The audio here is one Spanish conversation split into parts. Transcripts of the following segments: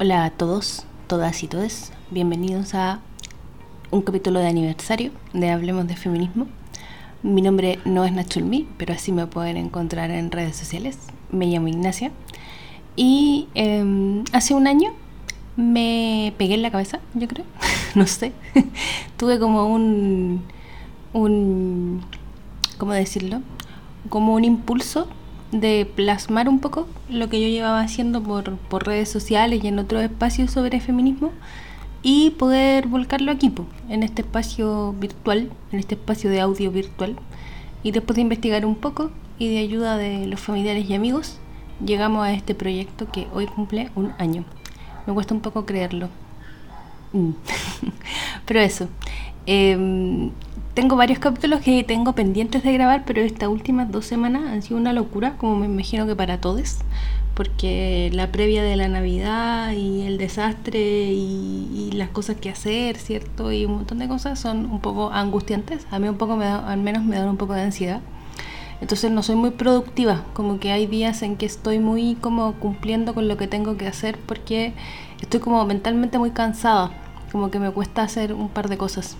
Hola a todos, todas y todos. Bienvenidos a un capítulo de aniversario de Hablemos de Feminismo. Mi nombre no es Nachulmi, pero así me pueden encontrar en redes sociales. Me llamo Ignacia. Y em, hace un año me pegué en la cabeza, yo creo. no sé. Tuve como un. un. ¿Cómo decirlo? Como un impulso de plasmar un poco lo que yo llevaba haciendo por, por redes sociales y en otros espacios sobre feminismo y poder volcarlo aquí, en este espacio virtual, en este espacio de audio virtual. Y después de investigar un poco y de ayuda de los familiares y amigos, llegamos a este proyecto que hoy cumple un año. Me cuesta un poco creerlo. Mm. Pero eso. Eh, tengo varios capítulos que tengo pendientes de grabar, pero estas últimas dos semanas han sido una locura, como me imagino que para todos, porque la previa de la Navidad y el desastre y, las cosas que hacer, ¿cierto? Y un montón de cosas son un poco angustiantes. A mí un poco, me al menos me dan un poco de ansiedad. Entonces no soy muy productiva, como que hay días en que estoy muy como cumpliendo con lo que tengo que hacer porque estoy como mentalmente muy cansada, como que me cuesta hacer un par de cosas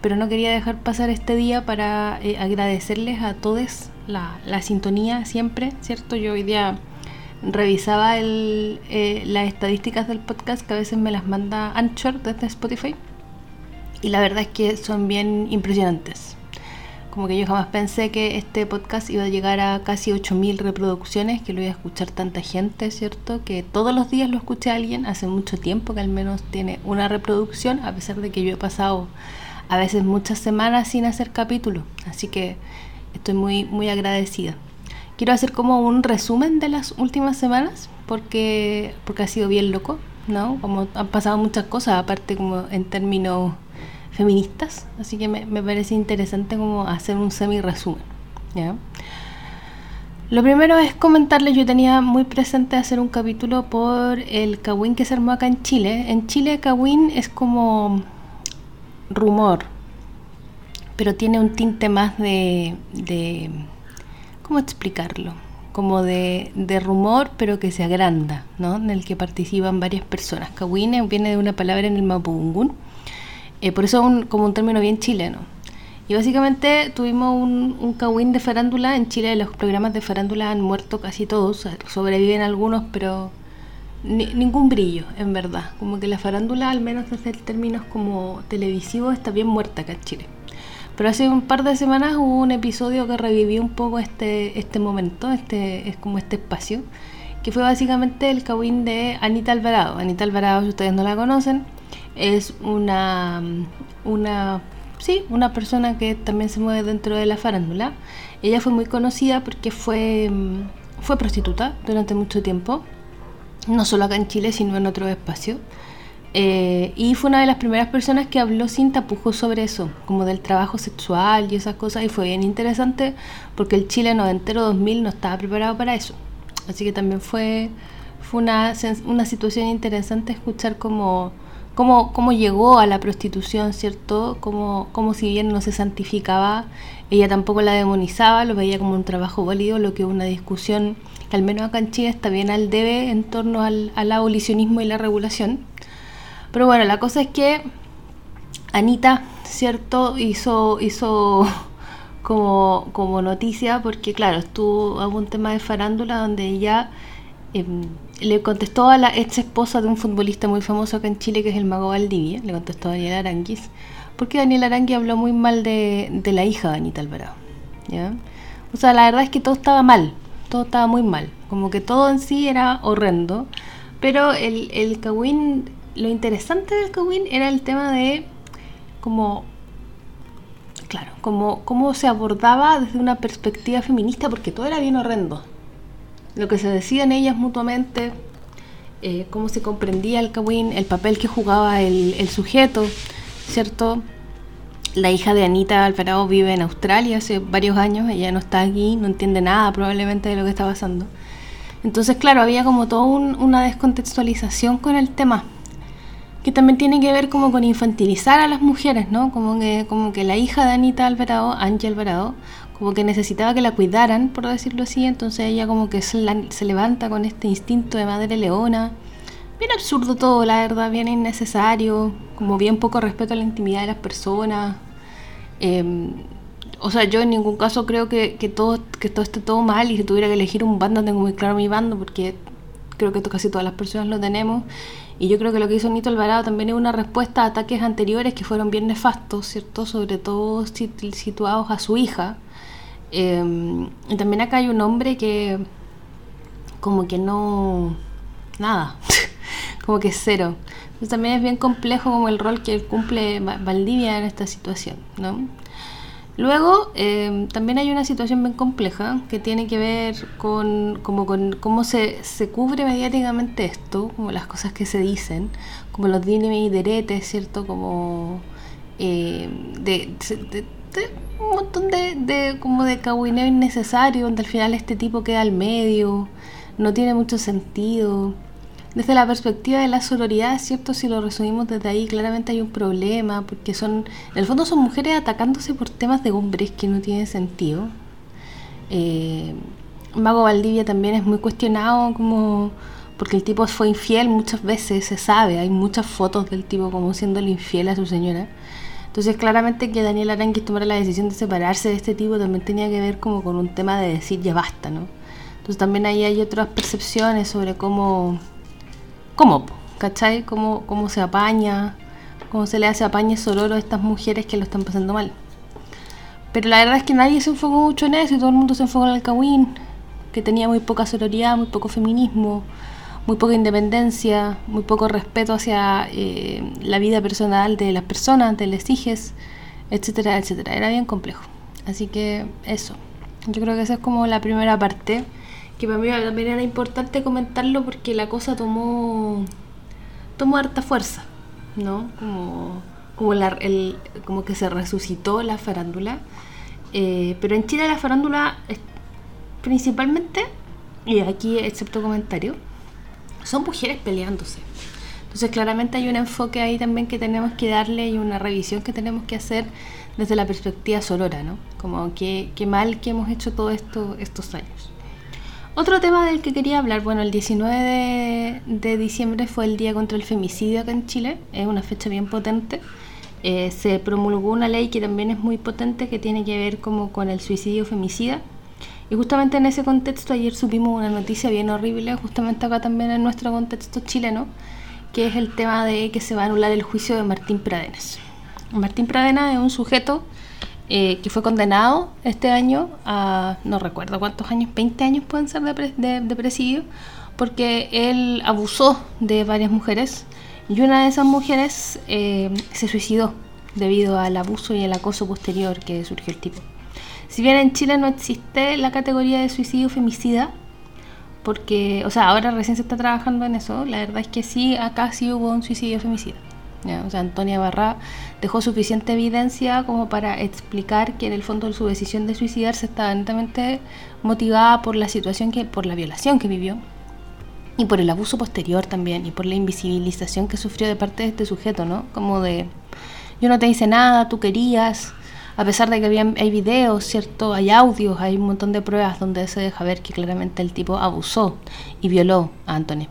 pero no quería dejar pasar este día para eh, agradecerles a todos la, sintonía siempre, ¿cierto? Yo hoy día revisaba eh, las estadísticas del podcast que a veces me las manda Anchor desde Spotify y la verdad es que son bien impresionantes. Como que yo jamás pensé que este podcast iba a llegar a casi 8.000 reproducciones, que lo iba a escuchar tanta gente, ¿cierto? Que todos los días lo escuché alguien, hace mucho tiempo que al menos tiene una reproducción, a pesar de que yo he pasado a veces muchas semanas sin hacer capítulo, así que estoy muy, muy agradecida. Quiero hacer como un resumen de las últimas semanas porque, porque ha sido bien loco, ¿no? Como han pasado muchas cosas, aparte como en términos feministas, así que me, me parece interesante como hacer un semi resumen, ¿ya? Lo primero es comentarles, yo tenía muy presente hacer un capítulo por el Kawin que se armó acá en Chile. En Chile Kawin es como rumor, pero tiene un tinte más de, de ¿cómo explicarlo? Como de, de, rumor, pero que se agranda, ¿no? En el que participan varias personas. Kawine viene de una palabra en el Mapudungun, eh, por eso un, como un término bien chileno. Y básicamente tuvimos un, un de farándula. En Chile los programas de farándula han muerto casi todos, sobreviven algunos, pero ningún brillo, en verdad. Como que la farándula, al menos desde términos como televisivos, está bien muerta acá en Chile. Pero hace un par de semanas hubo un episodio que revivió un poco este, este momento, este, es como este espacio, que fue básicamente el cabin de Anita Alvarado. Anita Alvarado, si ustedes no la conocen, es una, una, sí, una persona que también se mueve dentro de la farándula. Ella fue muy conocida porque fue, fue prostituta durante mucho tiempo no solo acá en Chile, sino en otro espacio. Eh, y fue una de las primeras personas que habló sin tapujos sobre eso, como del trabajo sexual y esas cosas, y fue bien interesante porque el Chile noventero 2000 no estaba preparado para eso. Así que también fue, fue una, una situación interesante escuchar cómo, cómo, cómo llegó a la prostitución, ¿cierto? Como, como si bien no se santificaba, ella tampoco la demonizaba, lo veía como un trabajo válido, lo que una discusión al menos acá en Chile está bien al debe en torno al, abolicionismo y la regulación. Pero bueno, la cosa es que Anita, ¿cierto? Hizo, hizo como, como noticia porque, claro, estuvo a un tema de farándula donde ella em, le contestó a la ex esposa de un futbolista muy famoso acá en Chile, que es el Mago Valdivia, le contestó a Daniel Aranguis, porque Daniel Aranguis habló muy mal de, de la hija de Anita Alvarado. ¿ya? O sea, la verdad es que todo estaba mal, todo estaba muy mal, como que todo en sí era horrendo, pero el, el lo interesante del Kawin era el tema de como, claro, se abordaba desde una perspectiva feminista, porque todo era bien horrendo. Lo que se decían ellas mutuamente, eh, cómo se comprendía el Kawin, el papel que jugaba el, el sujeto, ¿cierto? La hija de Anita Alvarado vive en Australia hace varios años, ella no está aquí, no entiende nada probablemente de lo que está pasando. Entonces, claro, había como toda una descontextualización con el tema, que también tiene que ver como con infantilizar a las mujeres, ¿no? Como que, como que la hija de Anita Alvarado, Angie Alvarado, como que necesitaba que la cuidaran, por decirlo así, entonces ella como que se, se levanta con este instinto de madre leona, bien absurdo todo, la verdad, bien innecesario, como bien poco respeto a la intimidad de las personas. Em, o sea, yo en ningún caso creo que, que, todo, que todo esté todo mal y si tuviera que elegir un bando, tengo muy claro mi bando, porque creo que casi todas las personas lo tenemos. Y yo creo que lo que hizo Nito Alvarado también es una respuesta a ataques anteriores que fueron bien nefastos, ¿cierto? Sobre todo situados a su hija. Em, y también acá hay un hombre que como que no... nada, como que cero. También es bien complejo como el rol que cumple Valdivia en esta situación, ¿no? Luego, em, también hay una situación bien compleja que tiene que ver con, como con cómo se, se cubre mediáticamente esto, como las cosas que se dicen, como los dimes y deretes, ¿cierto? Como em, de, un montón de, de, como de cahuineo innecesario, donde al final este tipo queda al medio, no tiene mucho sentido. Desde la perspectiva de la sororidad, ¿cierto? Si lo resumimos desde ahí, claramente hay un problema, porque son, en el fondo son mujeres atacándose por temas de hombres que no tienen sentido. Eh, Mago Valdivia también es muy cuestionado como porque el tipo fue infiel muchas veces, se sabe, hay muchas fotos del tipo como siendo el infiel a su señora. Entonces claramente que Daniel Aranguis tomara la decisión de separarse de este tipo también tenía que ver como con un tema de decir ya basta, ¿no? Entonces también ahí hay otras percepciones sobre cómo cómo, ¿cachai? Cómo, cómo se apaña, cómo se le hace apañe sororo a estas mujeres que lo están pasando mal. Pero la verdad es que nadie se enfocó mucho en eso y todo el mundo se enfocó en el Kawin, que tenía muy poca sororidad, muy poco feminismo, muy poca independencia, muy poco respeto hacia eh, la vida personal de las personas, de las hijas, etcétera, etcétera. Era bien complejo. Así que eso. Yo creo que esa es como la primera parte que para mí también era importante comentarlo porque la cosa tomó tomó harta fuerza, ¿no? Como, como, el, como que se resucitó la farándula. Eh, pero en Chile la farándula principalmente, y aquí excepto comentario, son mujeres peleándose. Entonces claramente hay un enfoque ahí también que tenemos que darle y una revisión que tenemos que hacer desde la perspectiva sonora, ¿no? Como que, que mal que hemos hecho todo esto estos años. Otro tema del que quería hablar, bueno, el 19 de, diciembre fue el Día contra el Femicidio acá en Chile, es una fecha bien potente. Eh, se promulgó una ley que también es muy potente que tiene que ver como con el suicidio femicida. Y justamente en ese contexto ayer supimos una noticia bien horrible, justamente acá también en nuestro contexto chileno, que es el tema de que se va a anular el juicio de Martín Pradenas. Martín Pradena es un sujeto eh, que fue condenado este año a, no recuerdo cuántos años, 20 años pueden ser de, presidio, porque él abusó de varias mujeres y una de esas mujeres eh, se suicidó debido al abuso y el acoso posterior que surgió el tipo. Si bien en Chile no existe la categoría de suicidio femicida, porque, o sea, ahora recién se está trabajando en eso, la verdad es que sí, acá sí hubo un suicidio femicida. O sea, Antonia Barra dejó suficiente evidencia como para explicar que en el fondo su decisión de suicidarse estaba netamente motivada por la situación que, por la violación que vivió y por el abuso posterior también y por la invisibilización que sufrió de parte de este sujeto, ¿no? Como de yo no te hice nada, tú querías, a pesar de que hay videos, ¿cierto? Hay audios, hay un montón de pruebas donde se deja ver que claramente el tipo abusó y violó a Antonia.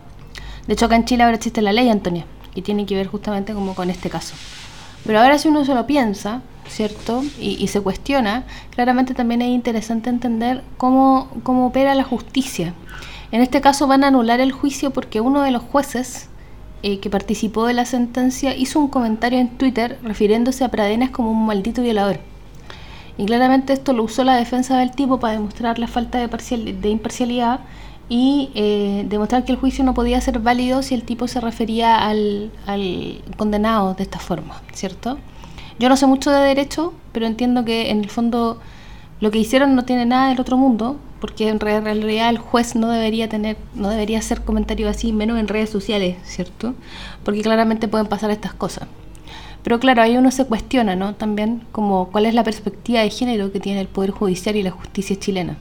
De hecho, acá en Chile ahora existe la ley, Antonia, y tiene que ver justamente como con este caso. Pero ahora si uno se lo piensa, ¿cierto? Y, se cuestiona, claramente también es interesante entender cómo, cómo opera la justicia. En este caso van a anular el juicio porque uno de los jueces eh, que participó de la sentencia hizo un comentario en Twitter refiriéndose a Pradenas como un maldito violador. Y claramente esto lo usó la defensa del tipo para demostrar la falta de, parcial, de imparcialidad y eh, demostrar que el juicio no podía ser válido si el tipo se refería al, condenado de esta forma, ¿cierto? Yo no sé mucho de derecho, pero entiendo que en el fondo lo que hicieron no tiene nada del otro mundo, porque en realidad el juez no debería tener, no debería hacer comentarios así, menos en redes sociales, ¿cierto? Porque claramente pueden pasar estas cosas. Pero claro, ahí uno se cuestiona, ¿no? También como cuál es la perspectiva de género que tiene el Poder Judicial y la justicia chilena.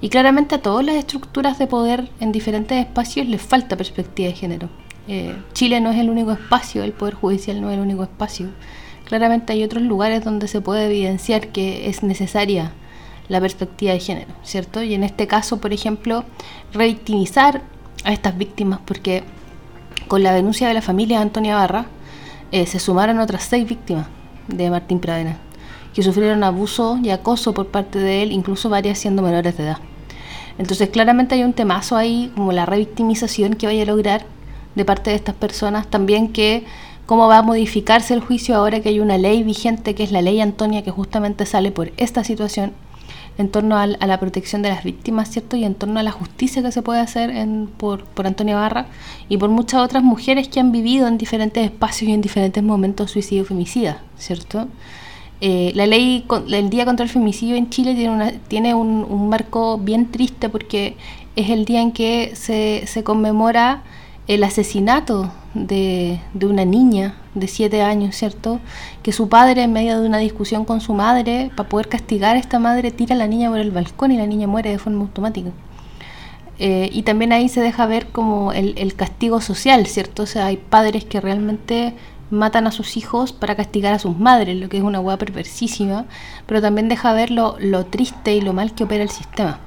Y claramente a todas las estructuras de poder en diferentes espacios les falta perspectiva de género. Eh, Chile no es el único espacio, el Poder Judicial no es el único espacio. Claramente hay otros lugares donde se puede evidenciar que es necesaria la perspectiva de género, ¿cierto? Y en este caso, por ejemplo, revictimizar a estas víctimas, porque con la denuncia de la familia Antonia Barra, eh, se sumaron otras seis víctimas de Martín Pradena, que sufrieron abuso y acoso por parte de él, incluso varias siendo menores de edad. Entonces claramente hay un temazo ahí, como la revictimización que vaya a lograr de parte de estas personas, también que cómo va a modificarse el juicio ahora que hay una ley vigente, que es la ley Antonia, que justamente sale por esta situación, en torno a, la protección de las víctimas, ¿cierto? Y en torno a la justicia que se puede hacer por, por Antonia Barra y por muchas otras mujeres que han vivido en diferentes espacios y en diferentes momentos suicidio femicida, ¿cierto? Eh, la ley, el Día contra el Femicidio en Chile tiene, una, tiene un, marco bien triste porque es el día en que se, se conmemora el asesinato de, de, una niña de siete años, ¿cierto? Que su padre, en medio de una discusión con su madre, para poder castigar a esta madre, tira a la niña por el balcón y la niña muere de forma automática. Eh, y también ahí se deja ver como el, el, castigo social, ¿cierto? O sea, hay padres que realmente matan a sus hijos para castigar a sus madres, lo que es una hueá perversísima, pero también deja ver lo, lo triste y lo mal que opera el sistema.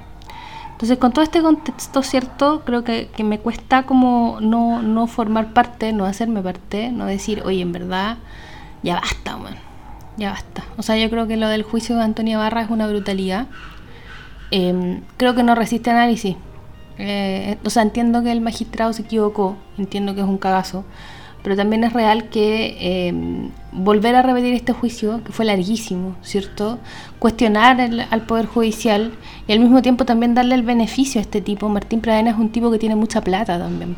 Entonces, con todo este contexto, ¿cierto? Creo que, me cuesta como no, no, formar parte, no hacerme parte, no decir, oye, en verdad, ya basta, man, ya basta. O sea, yo creo que lo del juicio de Antonia Barra es una brutalidad. Em, creo que no resiste análisis. Eh, o sea, entiendo que el magistrado se equivocó, entiendo que es un cagazo, pero también es real que eh, volver a repetir este juicio, que fue larguísimo, ¿cierto? Cuestionar al Poder Judicial y al mismo tiempo también darle el beneficio a este tipo. Martín Pradena es un tipo que tiene mucha plata también.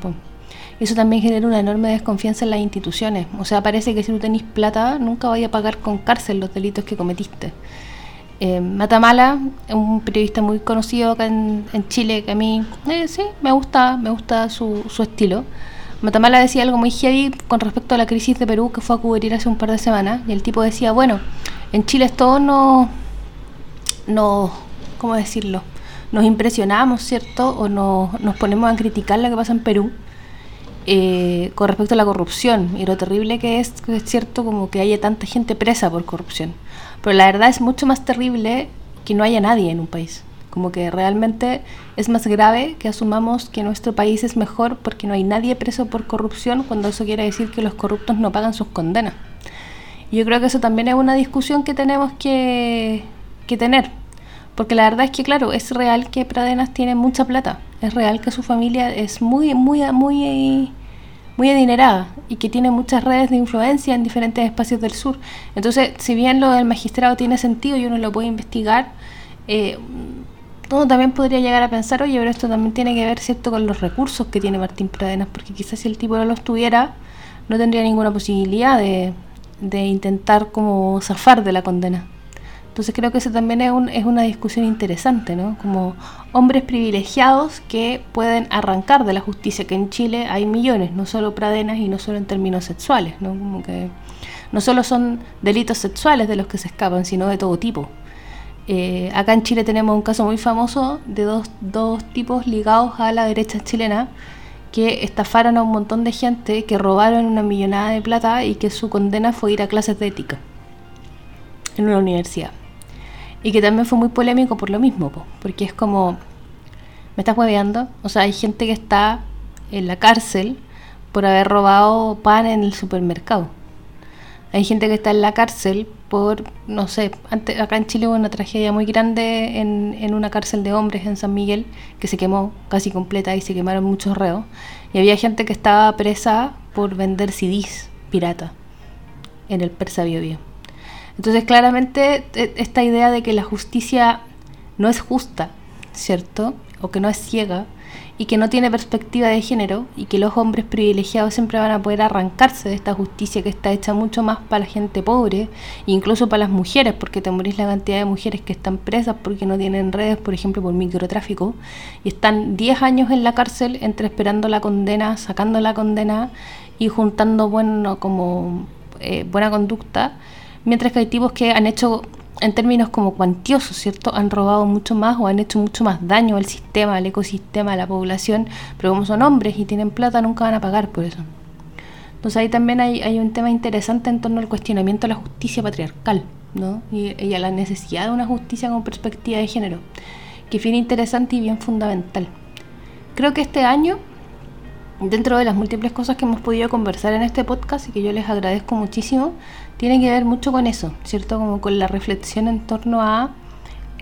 Eso también genera una enorme desconfianza en las instituciones. O sea, parece que si tú tenés plata, nunca vaya a pagar con cárcel los delitos que cometiste. Eh, Matamala, un periodista muy conocido acá en, Chile, que a mí eh, sí, me gusta, me gusta su estilo Matamala decía algo muy heavy con respecto a la crisis de Perú que fue a cubrir hace un par de semanas y el tipo decía, bueno, en Chile todo no, no, ¿cómo decirlo? Nos impresionamos, ¿cierto? O no, nos ponemos a criticar lo que pasa en Perú eh, con respecto a la corrupción y lo terrible que es, es cierto, como que haya tanta gente presa por corrupción. Pero la verdad es mucho más terrible que no haya nadie en un país. Como que realmente es más grave que asumamos que nuestro país es mejor porque no hay nadie preso por corrupción cuando eso quiere decir que los corruptos no pagan sus condenas. Y yo creo que eso también es una discusión que tenemos que, que tener. Porque la verdad es que, claro, es real que Pradenas tiene mucha plata. Es real que su familia es muy, muy, muy, muy adinerada y que tiene muchas redes de influencia en diferentes espacios del sur. Entonces, si bien lo del magistrado tiene sentido y uno lo puede investigar, eh, uno también podría llegar a pensar, oye, pero esto también tiene que ver, ¿cierto?, con los recursos que tiene Martín Pradenas, porque quizás si el tipo no los tuviera, no tendría ninguna posibilidad de, de intentar como zafar de la condena. Entonces creo que eso también es, un, es una discusión interesante, ¿no? Como hombres privilegiados que pueden arrancar de la justicia, que en Chile hay millones, no solo pradenas y no solo en términos sexuales, ¿no? Como que no solo son delitos sexuales de los que se escapan, sino de todo tipo. Eh, acá en Chile tenemos un caso muy famoso de dos, dos tipos ligados a la derecha chilena que estafaron a un montón de gente, que robaron una millonada de plata y que su condena fue ir a clases de ética en una universidad. Y que también fue muy polémico por lo mismo, porque es como, me estás hueveando, o sea, hay gente que está en la cárcel por haber robado pan en el supermercado. Hay gente que está en la cárcel por, no sé, antes, acá en Chile hubo una tragedia muy grande en, en, una cárcel de hombres en San Miguel que se quemó casi completa y se quemaron muchos reos. Y había gente que estaba presa por vender CDs pirata en el Persa Bio, Entonces claramente e, esta idea de que la justicia no es justa, ¿cierto? O que no es ciega, y que no tiene perspectiva de género y que los hombres privilegiados siempre van a poder arrancarse de esta justicia que está hecha mucho más para la gente pobre, incluso para las mujeres, porque te morís la cantidad de mujeres que están presas porque no tienen redes, por ejemplo, por microtráfico, y están 10 años en la cárcel entre esperando la condena, sacando la condena y juntando bueno como eh, buena conducta, mientras que hay tipos que han hecho en términos como cuantiosos, ¿cierto? Han robado mucho más o han hecho mucho más daño al sistema, al ecosistema, a la población, pero como son hombres y tienen plata, nunca van a pagar por eso. Entonces ahí también hay, un tema interesante en torno al cuestionamiento a la justicia patriarcal, ¿no? Y, y, a la necesidad de una justicia con perspectiva de género, que es interesante y bien fundamental. Creo que este año dentro de las múltiples cosas que hemos podido conversar en este podcast y que yo les agradezco muchísimo, tiene que ver mucho con eso, ¿cierto? Como con la reflexión en torno a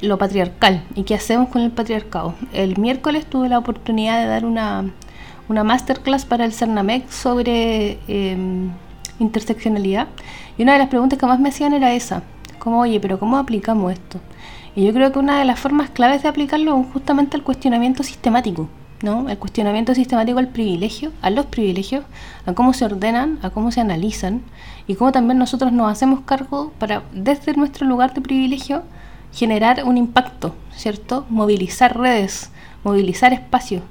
lo patriarcal y qué hacemos con el patriarcado. El miércoles tuve la oportunidad de dar una, una masterclass para el CERNAMEC sobre em, interseccionalidad y una de las preguntas que más me hacían era esa, como, oye, pero ¿cómo aplicamos esto? Y yo creo que una de las formas claves de aplicarlo es justamente el cuestionamiento sistemático, ¿no? El cuestionamiento sistemático al privilegio, a los privilegios, a cómo se ordenan, a cómo se analizan y cómo también nosotros nos hacemos cargo para, desde nuestro lugar de privilegio, generar un impacto, ¿cierto? Movilizar redes, movilizar espacios,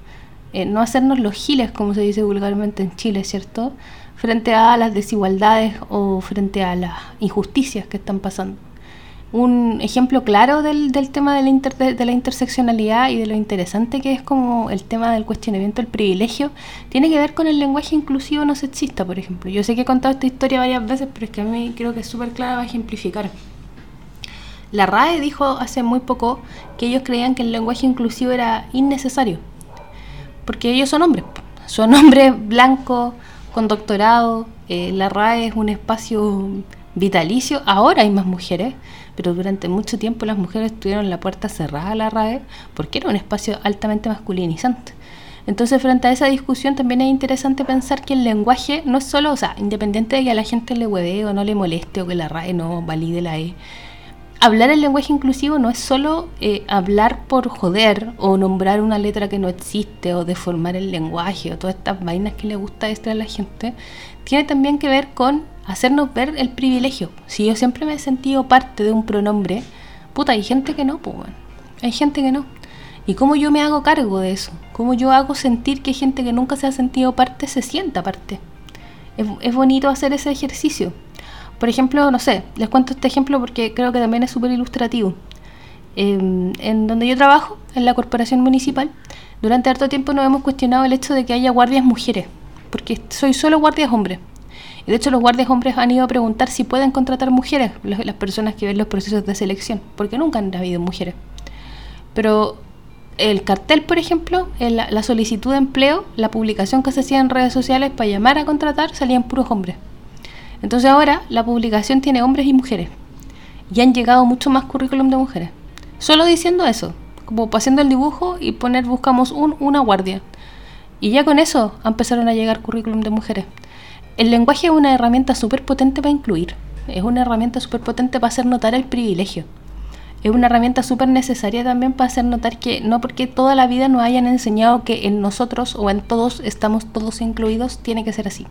eh, no hacernos los giles, como se dice vulgarmente en Chile, ¿cierto? Frente a las desigualdades o frente a las injusticias que están pasando. Un ejemplo claro del, del tema de la, de la interseccionalidad y de lo interesante que es como el tema del cuestionamiento del privilegio, tiene que ver con el lenguaje inclusivo no sexista, por ejemplo. Yo sé que he contado esta historia varias veces, pero es que a mí creo que es súper clara para ejemplificar. La RAE dijo hace muy poco que ellos creían que el lenguaje inclusivo era innecesario, porque ellos son hombres, son hombres blancos, con doctorado, eh, la RAE es un espacio vitalicio, ahora hay más mujeres, pero durante mucho tiempo las mujeres tuvieron la puerta cerrada a la RAE porque era un espacio altamente masculinizante. Entonces, frente a esa discusión, también es interesante pensar que el lenguaje no es solo, o sea, independiente de que a la gente le hueve o no le moleste o que la RAE no valide la E, hablar el lenguaje inclusivo no es solo eh, hablar por joder o nombrar una letra que no existe o deformar el lenguaje o todas estas vainas que le gusta a la gente, tiene también que ver con hacernos ver el privilegio. Si yo siempre me he sentido parte de un pronombre, puta, hay gente que no, pues, hay gente que no. ¿Y cómo yo me hago cargo de eso? ¿Cómo yo hago sentir que gente que nunca se ha sentido parte se sienta parte? Es, es bonito hacer ese ejercicio. Por ejemplo, no sé, les cuento este ejemplo porque creo que también es súper ilustrativo. Em, en donde yo trabajo, en la corporación municipal, durante harto tiempo nos hemos cuestionado el hecho de que haya guardias mujeres, porque soy solo guardias hombres. Y de hecho los guardias hombres han ido a preguntar si pueden contratar mujeres, las personas que ven los procesos de selección, porque nunca han habido mujeres. Pero el cartel, por ejemplo, la, la solicitud de empleo, la publicación que se hacía en redes sociales para llamar a contratar, salían puros hombres. Entonces ahora la publicación tiene hombres y mujeres. Y han llegado mucho más currículum de mujeres. Solo diciendo eso, como haciendo el dibujo y poner buscamos un, una guardia. Y ya con eso empezaron a llegar currículum de mujeres. El lenguaje es una herramienta súper potente para incluir. Es una herramienta súper potente para hacer notar el privilegio. Es una herramienta súper necesaria también para hacer notar que no porque toda la vida nos hayan enseñado que en nosotros o en todos estamos todos incluidos, tiene que ser así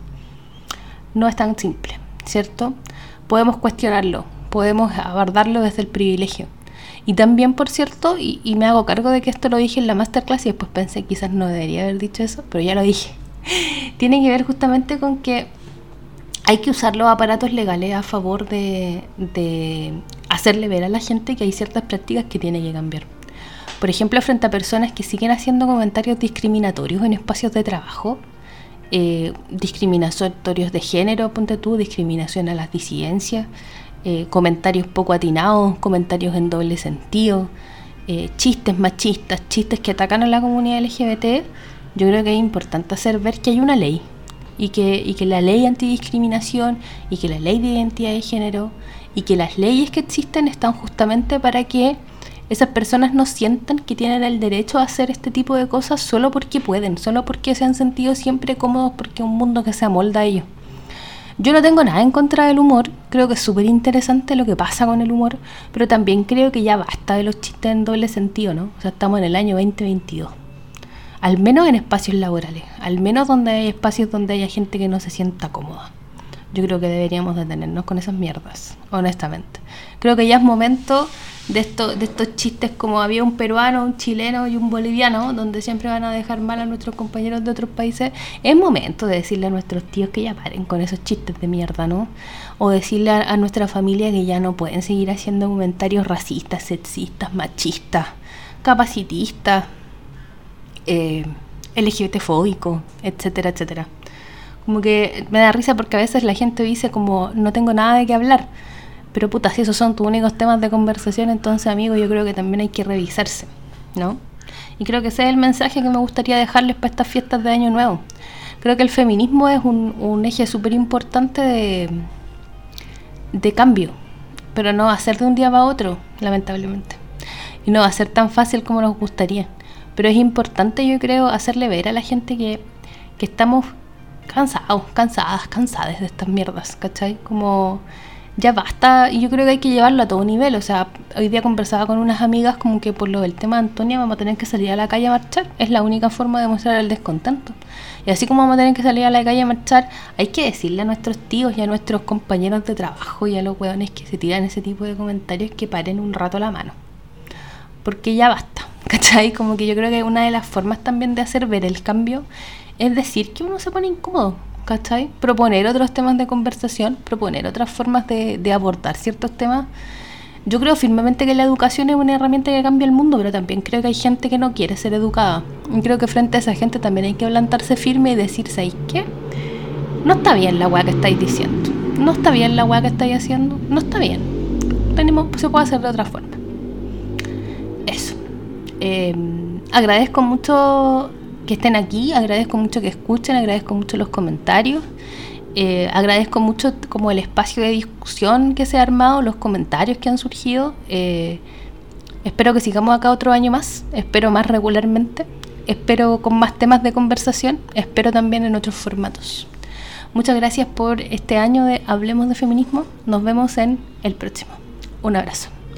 no es tan simple, ¿cierto? Podemos cuestionarlo, podemos abordarlo desde el privilegio. Y también, por cierto, y, me hago cargo de que esto lo dije en la masterclass y después pensé quizás no debería haber dicho eso, pero ya lo dije. Tiene que ver justamente con que hay que usar los aparatos legales a favor de, de hacerle ver a la gente que hay ciertas prácticas que tiene que cambiar. Por ejemplo, frente a personas que siguen haciendo comentarios discriminatorios en espacios de trabajo, eh, discriminatorios de género, ponte tú, discriminación a las disidencias, eh, comentarios poco atinados, comentarios en doble sentido, eh, chistes machistas, chistes que atacan a la comunidad LGBT, yo creo que es importante hacer ver que hay una ley y que, y que la ley antidiscriminación y que la ley de identidad de género y que las leyes que existen están justamente para que esas personas no sientan que tienen el derecho a hacer este tipo de cosas solo porque pueden, solo porque se han sentido siempre cómodos porque un mundo que se amolda a ellos. Yo no tengo nada en contra del humor, creo que es súper interesante lo que pasa con el humor, pero también creo que ya basta de los chistes en doble sentido, ¿no? O sea, estamos en el año 2022. Al menos en espacios laborales, al menos donde hay espacios donde haya gente que no se sienta cómoda. Yo creo que deberíamos detenernos con esas mierdas, honestamente. Creo que ya es momento de, de estos chistes como había un peruano, un chileno y un boliviano, donde siempre van a dejar mal a nuestros compañeros de otros países, es momento de decirle a nuestros tíos que ya paren con esos chistes de mierda, ¿no? O decirle a, nuestra familia que ya no pueden seguir haciendo comentarios racistas, sexistas, machistas, capacitistas, eh, etcétera, etcétera. Como que me da risa porque a veces la gente dice como no tengo nada de qué hablar pero puta, si esos son tus únicos temas de conversación, entonces, amigo, yo creo que también hay que revisarse, ¿no? Y creo que ese es el mensaje que me gustaría dejarles para estas fiestas de Año Nuevo. Creo que el feminismo es un, un eje súper importante de, de cambio, pero no va a ser de un día para otro, lamentablemente. Y no va a ser tan fácil como nos gustaría. Pero es importante, yo creo, hacerle ver a la gente que, que estamos cansados, cansadas, cansadas de estas mierdas, ¿cachai? Como ya basta, y yo creo que hay que llevarlo a todo nivel, o sea, hoy día conversaba con unas amigas como que por lo del tema de Antonia vamos a tener que salir a la calle a marchar, es la única forma de mostrar el descontento. Y así como vamos a tener que salir a la calle a marchar, hay que decirle a nuestros tíos y a nuestros compañeros de trabajo y a los hueones que se tiran ese tipo de comentarios que paren un rato la mano. Porque ya basta, ¿cachai? Como que yo creo que una de las formas también de hacer ver el cambio es decir que uno se pone incómodo, ¿cachai? Proponer otros temas de conversación, proponer otras formas de, de abordar ciertos temas. Yo creo firmemente que la educación es una herramienta que cambia el mundo, pero también creo que hay gente que no quiere ser educada. Y creo que frente a esa gente también hay que plantarse firme y decir, ¿sabéis qué? No está bien la weá que estáis diciendo. No está bien la weá que estáis haciendo. No está bien. Tenemos, se puede hacer de otra forma. Eso. Eh, agradezco mucho que estén aquí, agradezco mucho que escuchen, agradezco mucho los comentarios, eh, agradezco mucho como el espacio de discusión que se ha armado, los comentarios que han surgido. Eh, espero que sigamos acá otro año más, espero más regularmente, espero con más temas de conversación, espero también en otros formatos. Muchas gracias por este año de Hablemos de Feminismo, nos vemos en el próximo. Un abrazo.